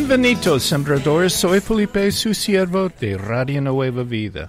Bienvenidos, sembradores. Soy Felipe, su siervo de Radio Nueva Vida.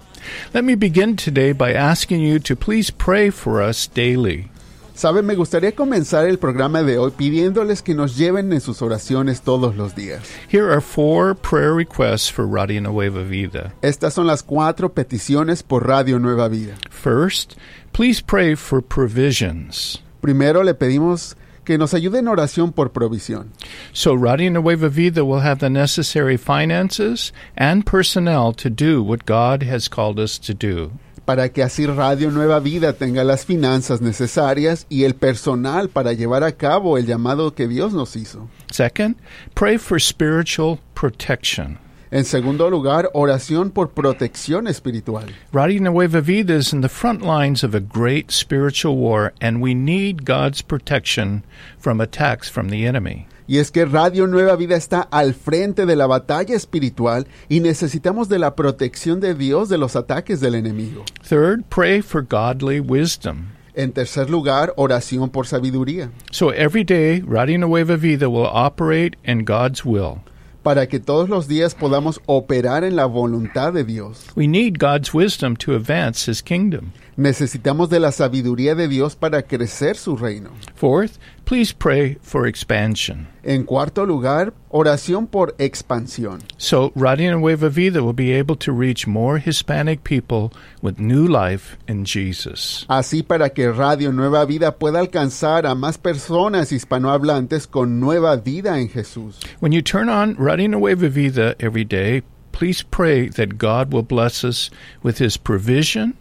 Let me begin today by asking you to please pray for us daily. Saben, me gustaría comenzar el programa de hoy pidiéndoles que nos lleven en sus oraciones todos los días. Here are four prayer requests for Radio Nueva Vida. Estas son las cuatro peticiones por Radio Nueva Vida. First, please pray for provisions. Primero le pedimos que nos ayude en oración por provisión. So Radio Nueva Vida will have the necessary finances and personnel to do what God has called us to do. para que así Radio Nueva Vida tenga las finanzas necesarias y el personal para llevar a cabo el llamado que Dios nos hizo. Second, pray for spiritual protection. En segundo lugar, oración por protección espiritual. Radio Nueva Vida is in the front lines of a great spiritual war, and we need God's protection from attacks from the enemy. Y es que Radio Nueva Vida está al frente de la batalla espiritual y necesitamos de la protección de Dios de los ataques del enemigo. Third, pray for godly wisdom. En tercer lugar, oración por sabiduría, So every day, Radio Nueva Vida will operate in God's will. Para que todos los días podamos operar en la voluntad de Dios. We need God's wisdom to advance His kingdom. Necesitamos de la sabiduría de Dios para crecer su reino. Fourth, please pray for expansion. En cuarto lugar, oración por expansión. So Radio Nueva Vida will be able to reach more Hispanic people with new life in Jesus. Así para que Radio Nueva Vida pueda alcanzar a más personas hispanohablantes con nueva vida en Jesús. When you turn on Radio Nueva Vida every day, please pray that God will bless us with His provision,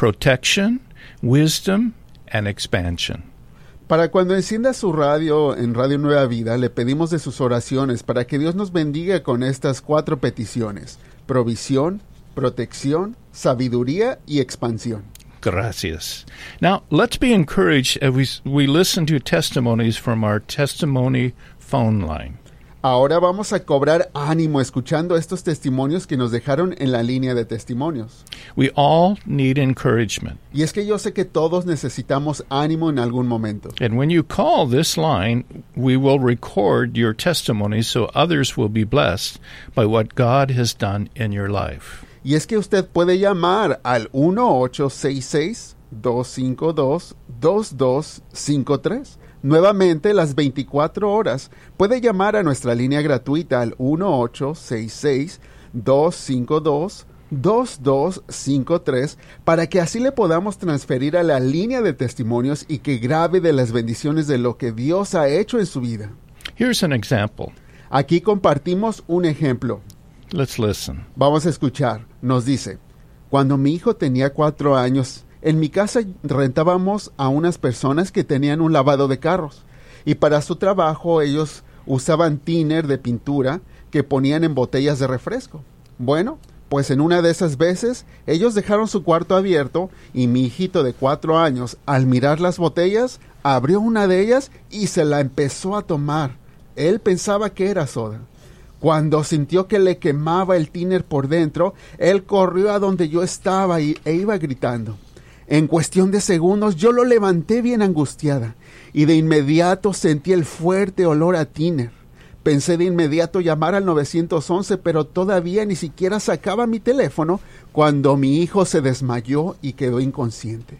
protection, wisdom, and expansion. Para cuando encienda su radio en Radio Nueva Vida, le pedimos de sus oraciones para que Dios nos bendiga con estas cuatro peticiones. Provisión, protección, sabiduría y expansión. Gracias. Now, let's be encouraged as we, we listen to testimonies from our testimony phone line. Ahora vamos a cobrar ánimo escuchando estos testimonios que nos dejaron en la línea de testimonios. We all need encouragement. Y es que yo sé que todos necesitamos ánimo en algún momento. And when you call this line, we will record your testimony so others will be blessed by what God has done in your life. Y es que usted puede llamar al 1866-252-2253. Nuevamente, las 24 horas, puede llamar a nuestra línea gratuita al 1866-252-2253 para que así le podamos transferir a la línea de testimonios y que grabe de las bendiciones de lo que Dios ha hecho en su vida. Here's an example. Aquí compartimos un ejemplo. Let's listen. Vamos a escuchar. Nos dice, cuando mi hijo tenía cuatro años, en mi casa rentábamos a unas personas que tenían un lavado de carros y para su trabajo ellos usaban tiner de pintura que ponían en botellas de refresco. Bueno, pues en una de esas veces ellos dejaron su cuarto abierto y mi hijito de cuatro años, al mirar las botellas, abrió una de ellas y se la empezó a tomar. Él pensaba que era soda. Cuando sintió que le quemaba el tiner por dentro, él corrió a donde yo estaba y, e iba gritando. En cuestión de segundos yo lo levanté bien angustiada y de inmediato sentí el fuerte olor a tiner. Pensé de inmediato llamar al 911, pero todavía ni siquiera sacaba mi teléfono cuando mi hijo se desmayó y quedó inconsciente.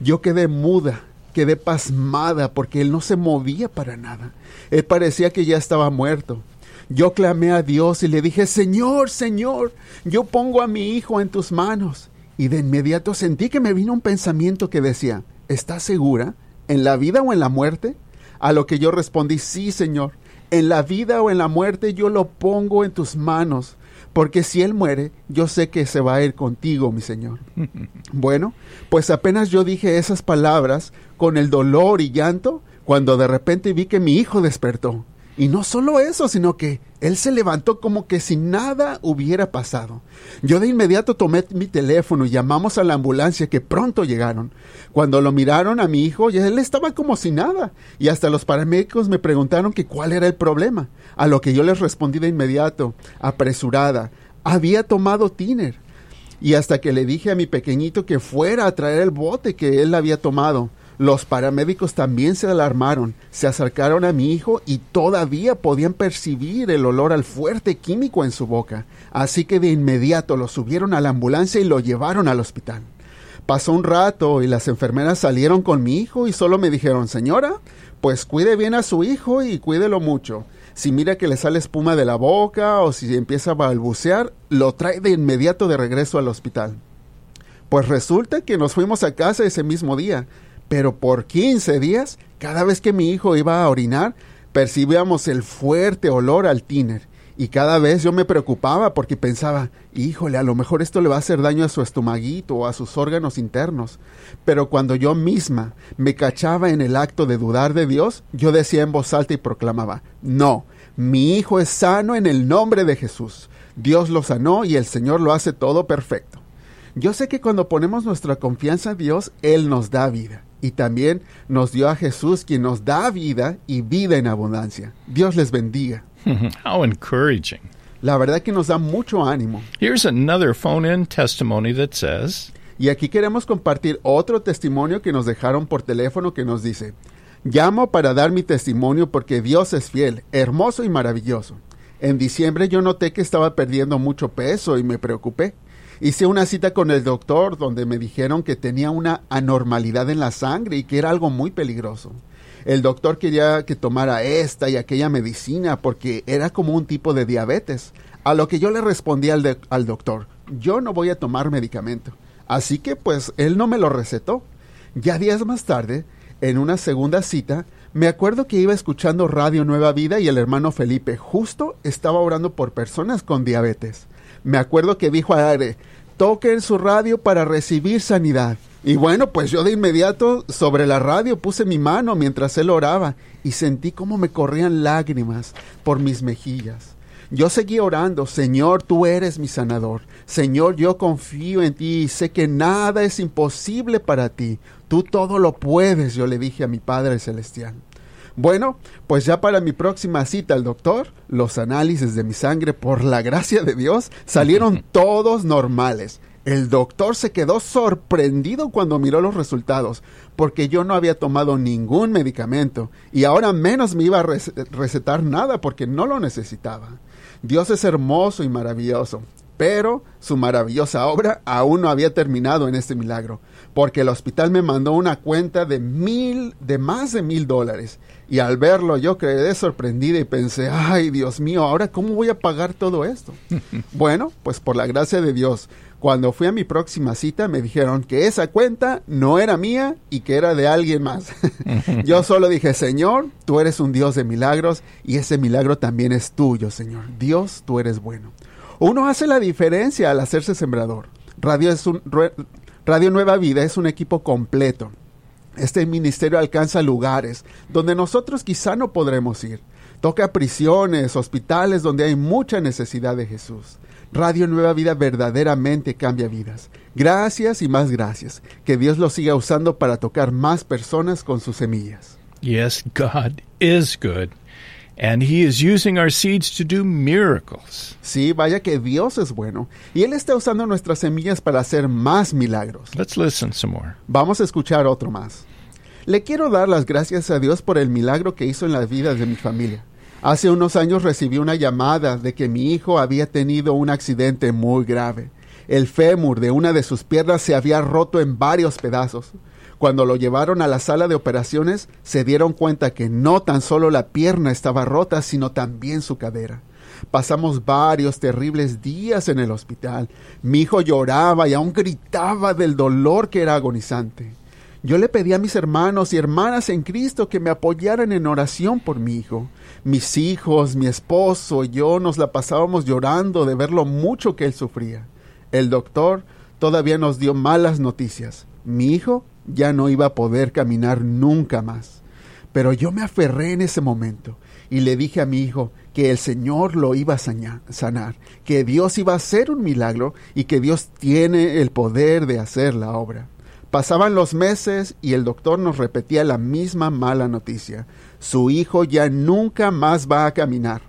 Yo quedé muda, quedé pasmada porque él no se movía para nada. Él parecía que ya estaba muerto. Yo clamé a Dios y le dije, Señor, Señor, yo pongo a mi hijo en tus manos. Y de inmediato sentí que me vino un pensamiento que decía, ¿estás segura? ¿En la vida o en la muerte? A lo que yo respondí, sí, Señor, en la vida o en la muerte yo lo pongo en tus manos, porque si él muere, yo sé que se va a ir contigo, mi Señor. bueno, pues apenas yo dije esas palabras con el dolor y llanto, cuando de repente vi que mi hijo despertó. Y no solo eso, sino que él se levantó como que si nada hubiera pasado. Yo de inmediato tomé mi teléfono y llamamos a la ambulancia que pronto llegaron. Cuando lo miraron a mi hijo, él estaba como si nada. Y hasta los paramédicos me preguntaron que cuál era el problema. A lo que yo les respondí de inmediato, apresurada, había tomado tiner. Y hasta que le dije a mi pequeñito que fuera a traer el bote que él había tomado Los paramédicos también se alarmaron, se acercaron a mi hijo y todavía podían percibir el olor al fuerte químico en su boca. Así que de inmediato lo subieron a la ambulancia y lo llevaron al hospital. Pasó un rato y las enfermeras salieron con mi hijo y solo me dijeron, señora, pues cuide bien a su hijo y cuídelo mucho. Si mira que le sale espuma de la boca o si empieza a balbucear, lo trae de inmediato de regreso al hospital. Pues resulta que nos fuimos a casa ese mismo día pero por 15 días, cada vez que mi hijo iba a orinar, percibíamos el fuerte olor al tiner. Y cada vez yo me preocupaba porque pensaba, híjole, a lo mejor esto le va a hacer daño a su estomaguito o a sus órganos internos. Pero cuando yo misma me cachaba en el acto de dudar de Dios, yo decía en voz alta y proclamaba, no, mi hijo es sano en el nombre de Jesús. Dios lo sanó y el Señor lo hace todo perfecto. Yo sé que cuando ponemos nuestra confianza en Dios, Él nos da vida y también nos dio a Jesús quien nos da vida y vida en abundancia. Dios les bendiga. How encouraging. La verdad que nos da mucho ánimo. Here's another phone-in testimony that says, Y aquí queremos compartir otro testimonio que nos dejaron por teléfono que nos dice, Llamo para dar mi testimonio porque Dios es fiel, hermoso y maravilloso. En diciembre yo noté que estaba perdiendo mucho peso y me preocupé. Hice una cita con el doctor donde me dijeron que tenía una anormalidad en la sangre y que era algo muy peligroso. El doctor quería que tomara esta y aquella medicina porque era como un tipo de diabetes. A lo que yo le respondí al, al doctor, yo no voy a tomar medicamento. Así que pues él no me lo recetó. Ya días más tarde, en una segunda cita, me acuerdo que iba escuchando Radio Nueva Vida y el hermano Felipe justo estaba orando por personas con diabetes me acuerdo que dijo a Are, toquen su radio para recibir sanidad. Y bueno, pues yo de inmediato sobre la radio puse mi mano mientras él oraba y sentí como me corrían lágrimas por mis mejillas. Yo seguí orando, Señor, tú eres mi sanador. Señor, yo confío en ti y sé que nada es imposible para ti. Tú todo lo puedes, yo le dije a mi Padre Celestial. Bueno, pues ya para mi próxima cita al doctor, los análisis de mi sangre, por la gracia de Dios, salieron todos normales. El doctor se quedó sorprendido cuando miró los resultados, porque yo no había tomado ningún medicamento y ahora menos me iba a recetar nada porque no lo necesitaba. Dios es hermoso y maravilloso, pero su maravillosa obra aún no había terminado en este milagro, porque el hospital me mandó una cuenta de mil, de más de mil dólares, y al verlo yo quedé sorprendida y pensé, ay Dios mío, ahora cómo voy a pagar todo esto. bueno, pues por la gracia de Dios, cuando fui a mi próxima cita me dijeron que esa cuenta no era mía y que era de alguien más. yo solo dije, Señor, tú eres un Dios de milagros y ese milagro también es tuyo, Señor. Dios, tú eres bueno. Uno hace la diferencia al hacerse sembrador. Radio, es un, Radio Nueva Vida es un equipo completo. Este ministerio alcanza lugares donde nosotros quizá no podremos ir. Toca prisiones, hospitales donde hay mucha necesidad de Jesús. Radio Nueva Vida verdaderamente cambia vidas. Gracias y más gracias. Que Dios lo siga usando para tocar más personas con sus semillas. Yes, God is good. And he is using our seeds to do miracles. Sí, vaya que Dios es bueno. Y Él está usando nuestras semillas para hacer más milagros. Let's listen some more. Vamos a escuchar otro más. Le quiero dar las gracias a Dios por el milagro que hizo en las vidas de mi familia. Hace unos años recibí una llamada de que mi hijo había tenido un accidente muy grave. El fémur de una de sus piernas se había roto en varios pedazos. Cuando lo llevaron a la sala de operaciones, se dieron cuenta que no tan solo la pierna estaba rota, sino también su cadera. Pasamos varios terribles días en el hospital. Mi hijo lloraba y aún gritaba del dolor que era agonizante. Yo le pedí a mis hermanos y hermanas en Cristo que me apoyaran en oración por mi hijo. Mis hijos, mi esposo y yo nos la pasábamos llorando de ver lo mucho que él sufría. El doctor todavía nos dio malas noticias. Mi hijo ya no iba a poder caminar nunca más. Pero yo me aferré en ese momento y le dije a mi hijo que el Señor lo iba a sanar, que Dios iba a hacer un milagro y que Dios tiene el poder de hacer la obra. Pasaban los meses y el doctor nos repetía la misma mala noticia. Su hijo ya nunca más va a caminar.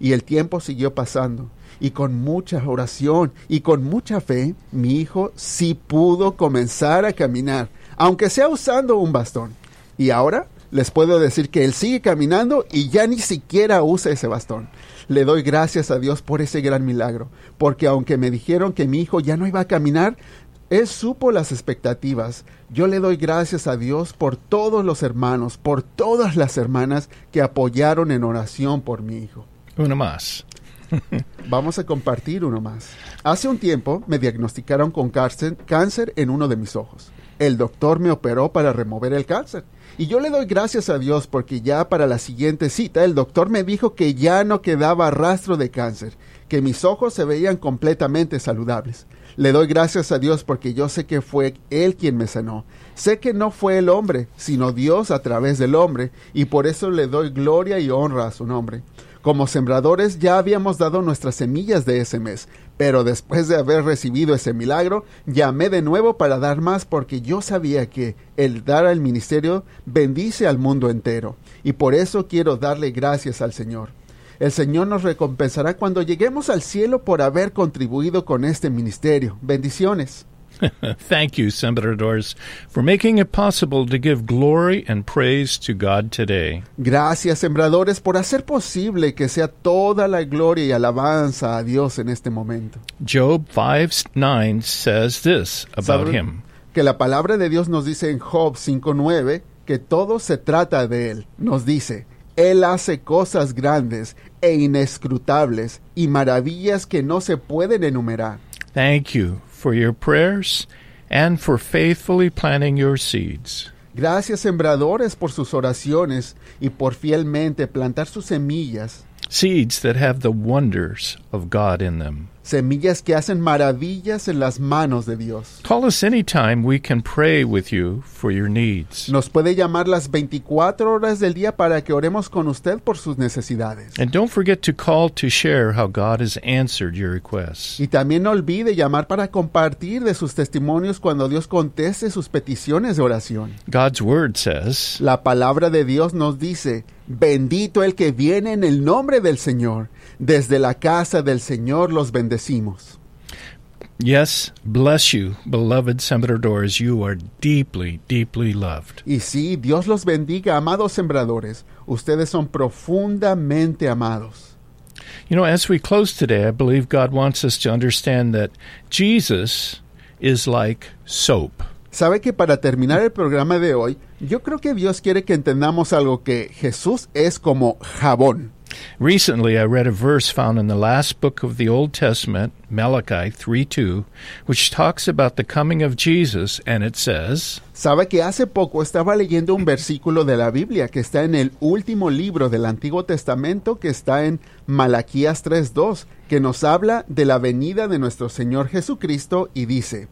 Y el tiempo siguió pasando. Y con mucha oración y con mucha fe, mi hijo sí pudo comenzar a caminar aunque sea usando un bastón. Y ahora les puedo decir que él sigue caminando y ya ni siquiera usa ese bastón. Le doy gracias a Dios por ese gran milagro, porque aunque me dijeron que mi hijo ya no iba a caminar, él supo las expectativas. Yo le doy gracias a Dios por todos los hermanos, por todas las hermanas que apoyaron en oración por mi hijo. Uno más. Vamos a compartir uno más. Hace un tiempo me diagnosticaron con cáncer, cáncer en uno de mis ojos. El doctor me operó para remover el cáncer. Y yo le doy gracias a Dios porque ya para la siguiente cita el doctor me dijo que ya no quedaba rastro de cáncer, que mis ojos se veían completamente saludables. Le doy gracias a Dios porque yo sé que fue Él quien me sanó. Sé que no fue el hombre, sino Dios a través del hombre, y por eso le doy gloria y honra a su nombre. Como sembradores ya habíamos dado nuestras semillas de ese mes, pero después de haber recibido ese milagro, llamé de nuevo para dar más porque yo sabía que el dar al ministerio bendice al mundo entero, y por eso quiero darle gracias al Señor. El Señor nos recompensará cuando lleguemos al cielo por haber contribuido con este ministerio. Bendiciones. Thank you, Sembradores, for making it possible to give glory and praise to God today. Gracias, sembradores, por hacer posible que sea toda la gloria y alabanza a Dios en este momento. Job 5 9 says this about ¿Saben him Que la palabra de Dios nos dice en Job 5.9 que todo se trata de Él. Nos dice, Él hace cosas grandes e inescrutables y maravillas que no se pueden enumerar. Thank you for your prayers and for faithfully planting your seeds. Gracias, sembradores, por sus oraciones y por fielmente plantar sus semillas, Seeds that have the wonders of God in them. Semillas que hacen maravillas en las manos de Dios. Call us anytime we can pray with you for your needs. Nos puede llamar las 24 horas del día para que oremos con usted por sus necesidades. And don't forget to call to share how God has answered your requests. Y también no olvide llamar para compartir de sus testimonios cuando Dios conteste sus peticiones de oración. God's word says, La palabra de Dios nos dice, bendito el que viene en el nombre del Señor. Desde la casa del Señor los bendecimos. Yes, bless you, beloved sembradores. You are deeply, deeply loved. Y sí, Dios los bendiga, amados sembradores. Ustedes son profundamente amados. You know, as we close today, I believe God wants us to understand that Jesus is like soap. Sabe que para terminar el programa de hoy, yo creo que Dios quiere que entendamos algo que Jesús es como jabón. Recently, I read a verse found in the last book of the Old Testament, Malachi 3 2, which talks about the coming of Jesus, and it says, Sabe que hace poco estaba leyendo un versículo de la Biblia que está en el último libro del Antiguo Testamento que está en Malaquías 3.2, que nos habla de la venida de nuestro Señor Jesucristo y dice,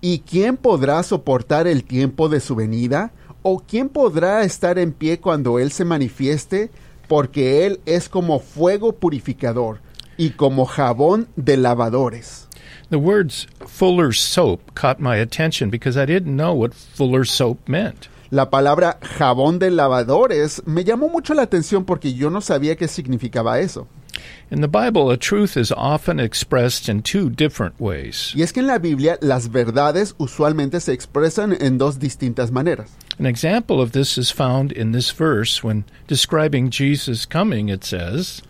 ¿Y quién podrá soportar el tiempo de su venida? ¿O quién podrá estar en pie cuando Él se manifieste? Porque Él es como fuego purificador y como jabón de lavadores. The words Fuller's soap caught my attention because I didn't know what Fuller's soap meant. La palabra jabón de lavadores me llamó mucho la atención porque yo no sabía qué significaba eso. In the Bible, a truth is often expressed in two different ways. Y es que en la Biblia las verdades usualmente se expresan en dos distintas maneras. An example of this is found in this verse when describing Jesus' coming. It says,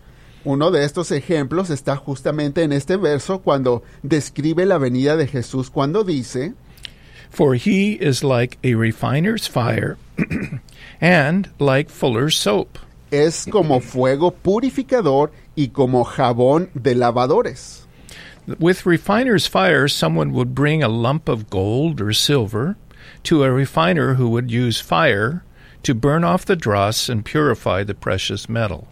Uno de estos ejemplos está justamente en este verso cuando describe la venida de Jesús cuando dice, For he is like a refiner's fire and like fuller's soap. es como fuego purificador y como jabón de lavadores. With refiner's fire, someone would bring a lump of gold or silver to a refiner who would use fire to burn off the dross and purify the precious metal.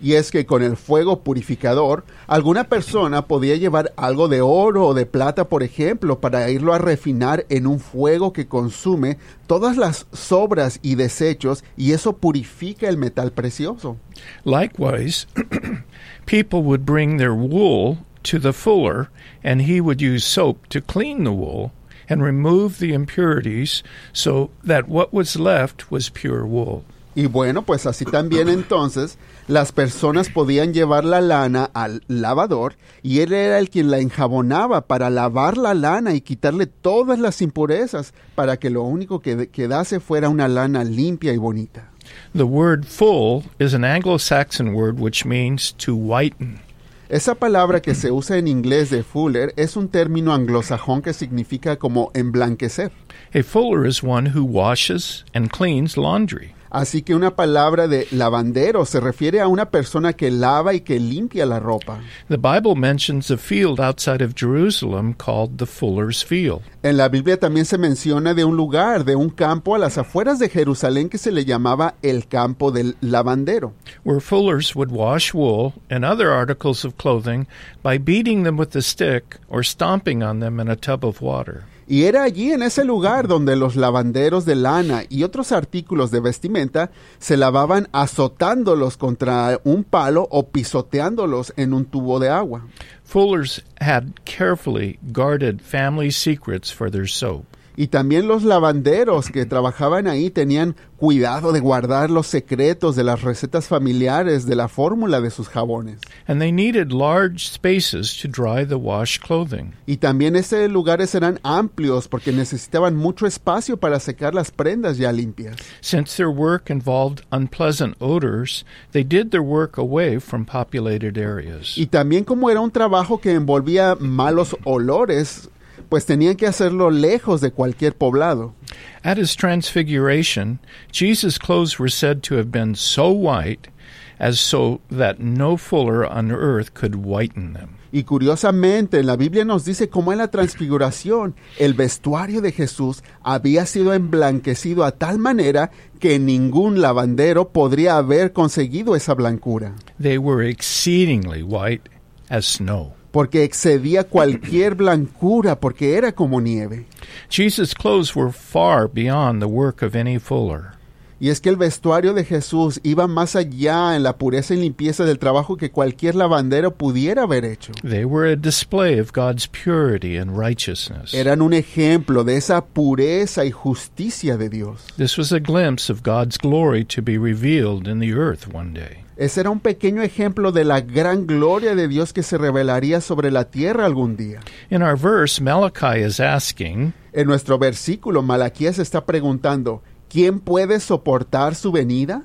Y es que con el fuego purificador, alguna persona podía llevar algo de oro o de plata, por ejemplo, para irlo a refinar en un fuego que consume todas las sobras y desechos y eso purifica el metal precioso. Likewise, people would bring their wool to the fuller, and he would use soap to clean the wool and remove the impurities so that what was left was pure wool. Y bueno, pues así también entonces las personas podían llevar la lana al lavador y él era el quien la enjabonaba para lavar la lana y quitarle todas las impurezas para que lo único que quedase fuera una lana limpia y bonita. The word full is an Anglo Saxon word which means to whiten. Esa palabra que se usa en inglés de fuller es un término anglosajón que significa como emblanquecer. A fuller is one who washes and cleans laundry. Así que una palabra de lavandero se refiere a una persona que lava y que limpia la ropa. The Bible mentions a field outside of Jerusalem called the Fuller's Field. En la Biblia también se menciona de un lugar, de un campo a las afueras de Jerusalén que se le llamaba el campo del lavandero. Where fullers would wash wool and other articles of clothing by beating them with a stick or stomping on them in a tub of water. Y era allí en ese lugar donde los lavanderos de lana y otros artículos de vestimenta se lavaban azotándolos contra un palo o pisoteándolos en un tubo de agua. Fullers had carefully guarded family secrets for their soap. Y también los lavanderos que trabajaban ahí tenían cuidado de guardar los secretos de las recetas familiares de la fórmula de sus jabones. And they needed large spaces to dry the washed clothing. Y también esos lugares eran amplios porque necesitaban mucho espacio para secar las prendas ya limpias. Since their work involved unpleasant odors, they did their work away from populated areas. Y también como era un trabajo que envolvía malos olores, pues tenían que hacerlo lejos de cualquier poblado. At his transfiguration, Jesus' clothes were said to have been so white as so that no fuller on earth could whiten them. Y curiosamente, en la Biblia nos dice cómo en la transfiguración el vestuario de Jesús había sido emblanquecido a tal manera que ningún lavandero podría haber conseguido esa blancura. They were exceedingly white as snow. Porque excedía cualquier blancura, porque era como nieve. Jesus' clothes were far beyond the work of any fuller. Y es que el vestuario de Jesús iba más allá en la pureza y limpieza del trabajo que cualquier lavandero pudiera haber hecho. They were a display of God's purity and righteousness. Eran un ejemplo de esa pureza y justicia de Dios. This was a glimpse of God's glory to be revealed in the earth one day. Ese era un pequeño ejemplo de la gran gloria de Dios que se revelaría sobre la tierra algún día. In our verse, Malachi is asking, En nuestro versículo, Malaquías está preguntando, ¿quién puede soportar su venida?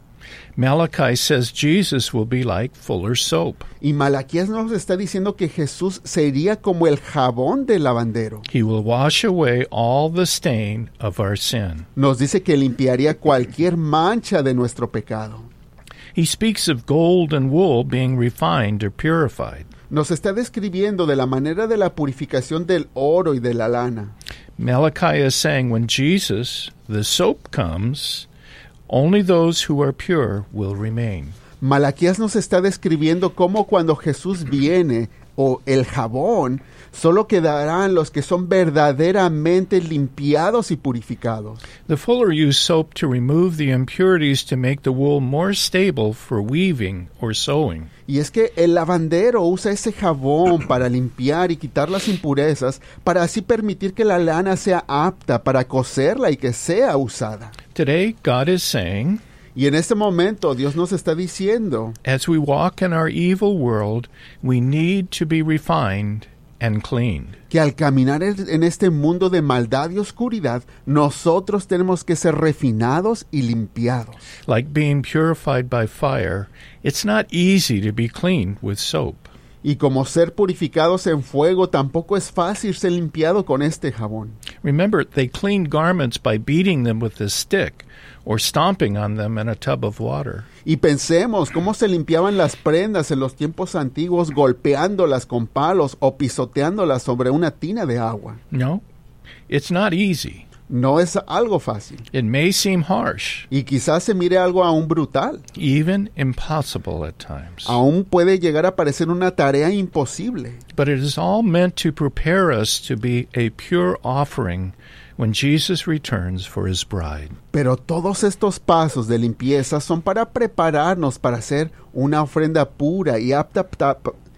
Malachi says Jesus will be like fuller's soap. Y Malaquías nos está diciendo que Jesús sería como el jabón del lavandero. He will wash away all the stain of our sin. Nos dice que limpiaría cualquier mancha de nuestro pecado. He speaks of gold and wool being refined or purified. Nos está describiendo de la manera de la purificación del oro y de la lana. Malachi is saying when Jesus, the soap, comes, only those who are pure will remain. Malaquías nos está describiendo cómo cuando Jesús viene o el jabón, solo quedarán los que son verdaderamente limpiados y purificados. The fuller used soap to remove the impurities to make the wool more stable for weaving or sewing. Y es que el lavandero usa ese jabón para limpiar y quitar las impurezas, para así permitir que la lana sea apta para coserla y que sea usada. Today, God is saying, Y en este momento Dios nos está diciendo, as we walk in our evil world, we need to be refined and cleaned. que al caminar en en este mundo de maldad y oscuridad, nosotros tenemos que ser refinados y limpiados. Like being purified by fire, it's not easy to be cleaned with soap. Y como ser purificados en fuego, tampoco es fácil ser limpiado con este jabón. Remember, they cleaned garments by beating them with a stick or stomping on them in a tub of water. Y pensemos cómo se limpiaban las prendas en los tiempos antiguos golpeándolas con palos o pisoteándolas sobre una tina de agua. No, it's not easy. No es algo fácil. It may seem harsh, Y quizás se mire algo aún brutal. even impossible at times. Aún puede llegar a parecer una tarea imposible. But it is all meant to prepare us to be a pure offering when Jesus returns for his bride. Pero todos estos pasos de limpieza son para prepararnos para hacer una ofrenda pura y apta,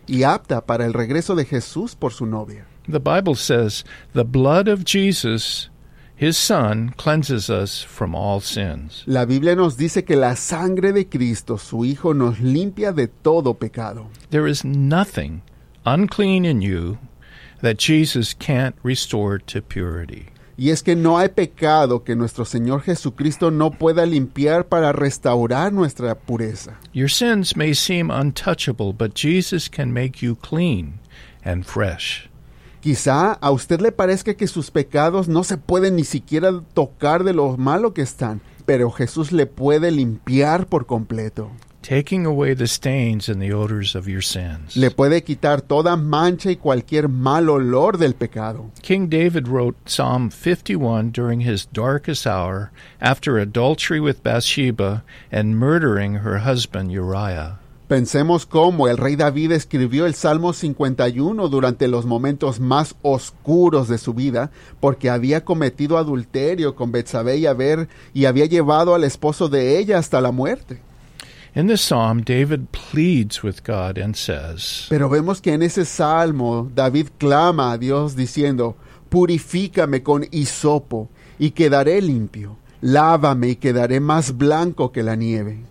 y apta para el regreso de Jesús por su novia. The Bible says the blood of Jesus His Son cleanses us from all sins. La Biblia nos dice que la sangre de Cristo, su Hijo, nos limpia de todo pecado. There is nothing unclean in you that Jesus can't restore to purity. Y es que no hay pecado que nuestro Señor Jesucristo no pueda limpiar para restaurar nuestra pureza. Your sins may seem untouchable, but Jesus can make you clean and fresh. Quizá a usted le parezca que sus pecados no se pueden ni siquiera tocar de lo malo que están, pero Jesús le puede limpiar por completo. Taking away the stains and the odors of your sins. Le puede quitar toda mancha y cualquier mal olor del pecado. King David wrote Psalm 51 during his darkest hour after adultery with Bathsheba and murdering her husband Uriah. Pensemos cómo el rey David escribió el Salmo 51 durante los momentos más oscuros de su vida, porque había cometido adulterio con Betsabé y y había llevado al esposo de ella hasta la muerte. In the psalm, David pleads with God and says, Pero vemos que en ese salmo David clama a Dios diciendo, Purifícame con hisopo y quedaré limpio, lávame y quedaré más blanco que la nieve.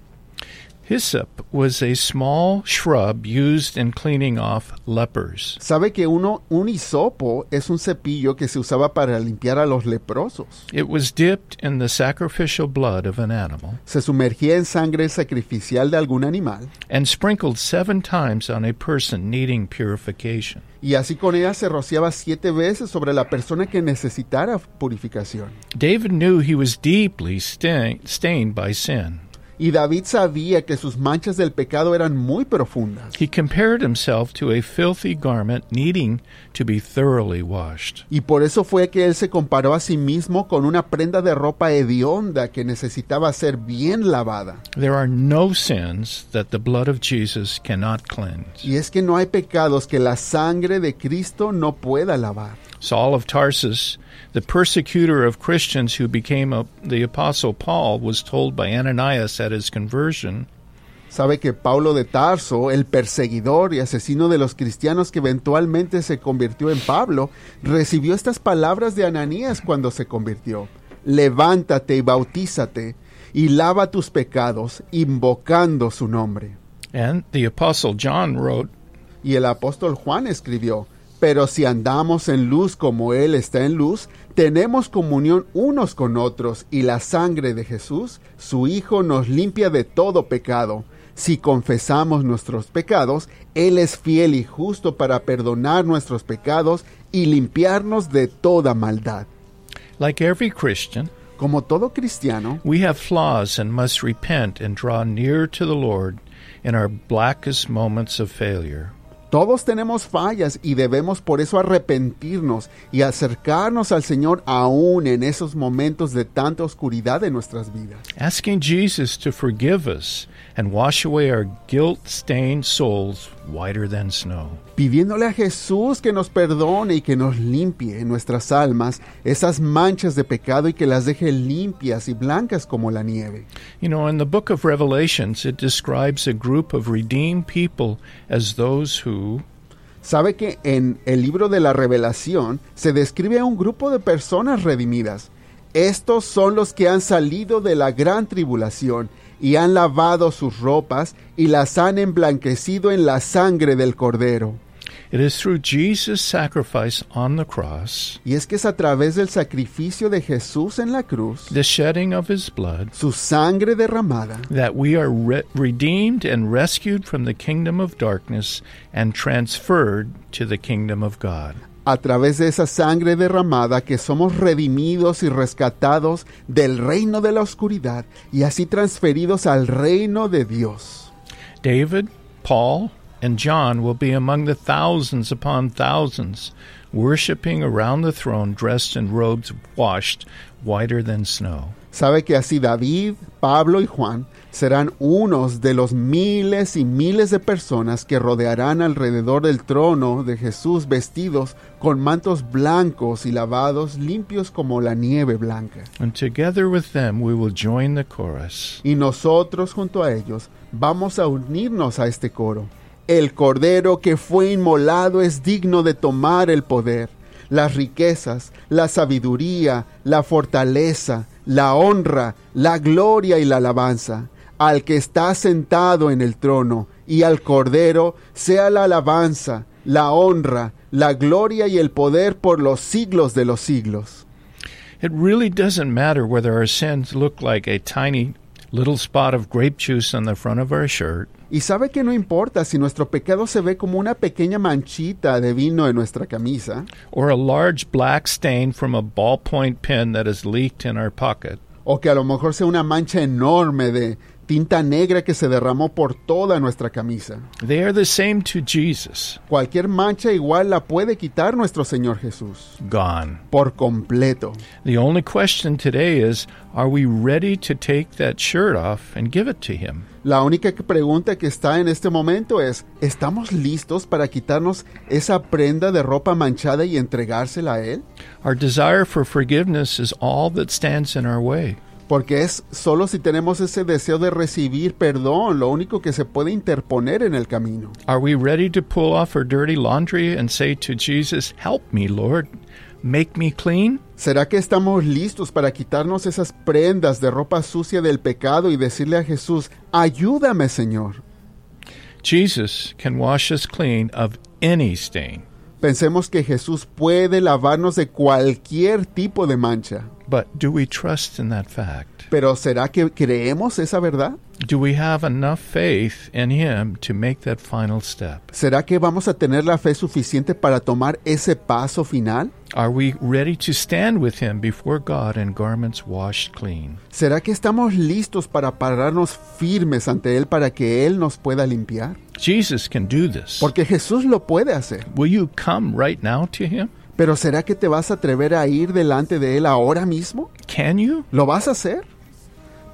Hyssop was a small shrub used in cleaning off lepers. ¿Sabe que uno, un hisopo es un cepillo que se usaba para limpiar a los leprosos? It was dipped in the sacrificial blood of an animal Se sumergía en sangre sacrificial de algún animal and sprinkled seven times on a person needing purification. y así con ella se rociaba siete veces sobre la persona que necesitara purificación. David knew he was deeply stained by sin. Y David sabía que sus manchas del pecado eran muy profundas. He compared himself to a filthy garment needing to be thoroughly washed. Y por eso fue que él se comparó a sí mismo con una prenda de ropa hedionda que necesitaba ser bien lavada. There are no sins that the blood of Jesus cannot cleanse. Y es que no hay pecados que la sangre de Cristo no pueda lavar. Saul of Tarsus, the persecutor of Christians who became a, the Apostle Paul, was told by Ananias at his conversion, Sabe que Paulo de Tarso, el perseguidor y asesino de los cristianos que eventualmente se convirtió en Pablo, recibió estas palabras de Ananías cuando se convirtió. Levántate y bautízate y lava tus pecados, invocando su nombre. and the Apostle John wrote, Y el apóstol Juan escribió, Pero si andamos en luz como Él está en luz, tenemos comunión unos con otros, y la sangre de Jesús, su Hijo, nos limpia de todo pecado. Si confesamos nuestros pecados, Él es fiel y justo para perdonar nuestros pecados y limpiarnos de toda maldad. like every Christian, Como todo cristiano, we have flaws and must repent and draw near to the Lord in our blackest moments of failure. Todos tenemos fallas y debemos por eso arrepentirnos y acercarnos al Señor aún en esos momentos de tanta oscuridad de nuestras vidas. Asking Jesus to forgive us and wash away our guilt stained souls whiter than snow. Pidiéndole a Jesús que nos perdone y que nos limpie en nuestras almas esas manchas de pecado y que las deje limpias y blancas como la nieve. You know, in the book of Revelations, it describes a group of redeemed people as those who, Sabe que en el libro de la revelación se describe a un grupo de personas redimidas. Estos son los que han salido de la gran tribulación y han lavado sus ropas y las han emblanquecido en la sangre del cordero. it is through Jesus' sacrifice on the cross, Y es que es a través del sacrificio de Jesús en la cruz, the shedding of his blood, su sangre derramada, that we are re- redeemed and rescued from the kingdom of darkness and transferred to the kingdom of God. A través de esa sangre derramada que somos redimidos y rescatados del reino de la oscuridad y así transferidos al reino de Dios. David, Paul, and John will be among the thousands upon thousands worshiping around the throne dressed in robes washed whiter than snow. Sabe que así David, Pablo y Juan serán unos de los miles y miles de personas que rodearán alrededor del trono de Jesús vestidos con mantos blancos y lavados limpios como la nieve blanca. And together with them we will join the chorus. Y nosotros junto a ellos vamos a unirnos a este coro. El cordero que fue inmolado es digno de tomar el poder, las riquezas, la sabiduría, la fortaleza, la honra, la gloria y la alabanza. Al que está sentado en el trono y al Cordero sea la alabanza, la honra, la gloria y el poder por los siglos de los siglos. It really doesn't matter whether our sins look like a tiny little spot of grape juice on the front of our shirt, Y sabe que no importa si nuestro pecado se ve como una pequeña manchita de vino en nuestra camisa, or a large black stain from a ballpoint pen that has leaked in our pocket. o que a lo mejor sea una mancha enorme de tinta negra que se derramó por toda nuestra camisa. They are the same to Jesus. Cualquier mancha igual la puede quitar nuestro Señor Jesús, Gone. por completo. The only question today is are we ready to take that shirt off and give it to Him? La única pregunta que está en este momento es, ¿estamos listos para quitarnos esa prenda de ropa manchada y entregársela a Él? Our desire for forgiveness is all that stands in our way. Porque es solo si tenemos ese deseo de recibir perdón lo único que se puede interponer en el camino. Are we ready to pull off our dirty laundry and say to Jesus, Help me, Lord, make me clean? ¿Será que estamos listos para quitarnos esas prendas de ropa sucia del pecado y decirle a Jesús, ayúdame Señor? Jesus can wash us clean of any stain. Pensemos que Jesús puede lavarnos de cualquier tipo de mancha. But do we trust in that fact? Pero ¿será que creemos esa verdad? Do we have enough faith in Him to make that final step? ¿Será que vamos a tener la fe suficiente para tomar ese paso final? Are we ready to stand with Him before God in garments washed clean? ¿Será que estamos listos para pararnos firmes ante Él para que Él nos pueda limpiar? Jesus can do this. Porque Jesús lo puede hacer. Will you come right now to Him? Pero ¿será que te vas a atrever a ir delante de Él ahora mismo? Can you? ¿Lo vas a hacer?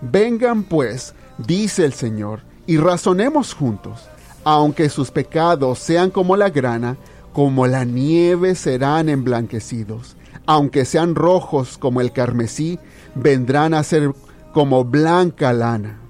Vengan pues, dice el Señor, y razonemos juntos. Aunque sus pecados sean como la grana, como la nieve serán emblanquecidos. Aunque sean rojos como el carmesí, vendrán a ser como blanca lana.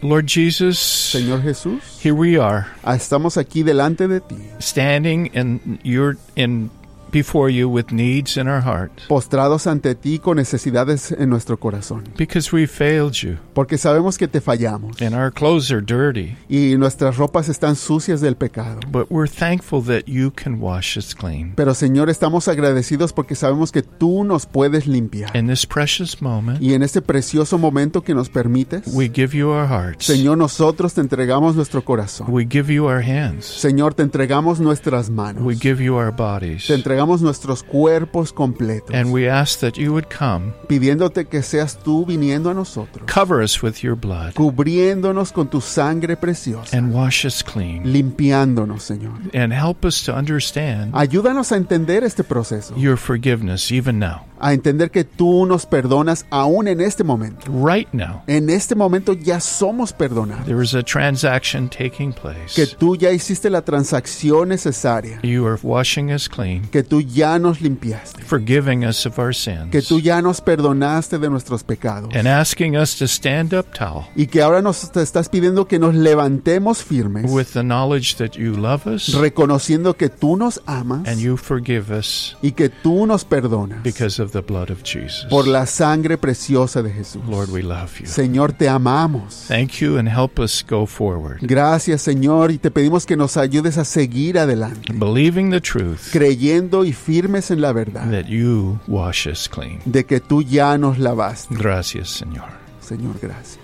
Lord Jesus, Señor Jesús, here we are, ah, estamos aquí delante de ti, standing in your in before you with needs in our heart postrados ante ti con necesidades en nuestro corazón, because we failed you porque sabemos que te fallamos and our clothes are dirty. y nuestras ropas están sucias del pecado. But we're thankful that you can wash us clean. Pero Señor, estamos agradecidos porque sabemos que tú nos puedes limpiar. In this precious moment, Y en este precioso momento que nos permites, we give you our hearts. Señor, nosotros te entregamos nuestro corazón. We give you our hands. Señor, te entregamos nuestras manos. We give you our bodies. Te entregamos nuestros cuerpos completos, And we ask that you would come, pidiéndote que seas tú viniendo a nosotros, cover us with your blood, cubriéndonos con tu sangre preciosa, and wash us clean. limpiándonos, Señor. And help us to understand Ayúdanos a entender este proceso, your forgiveness even now. a entender que tú nos perdonas aún en este momento. Right now, En este momento ya somos perdonados. there is a transaction taking que place. tú ya hiciste la transacción necesaria, You are washing us clean, que tú ya nos limpiaste, forgiving us of our que tú sins, ya nos perdonaste de nuestros pecados and asking us to stand up tall y que ahora nos estás pidiendo que nos levantemos firmes, with the knowledge that you love us reconociendo que tú nos amas and you forgive us y que tú nos perdonas because of the blood of Jesus. por la sangre preciosa de Jesús. Lord, we love you. Señor, te amamos. Thank you and help us go forward, Gracias, Señor, y te pedimos que nos ayudes a seguir adelante, believing the truth creyendo y firmes en la verdad that you wash us clean. de que tú ya nos lavaste. Gracias, Señor. Señor, gracias.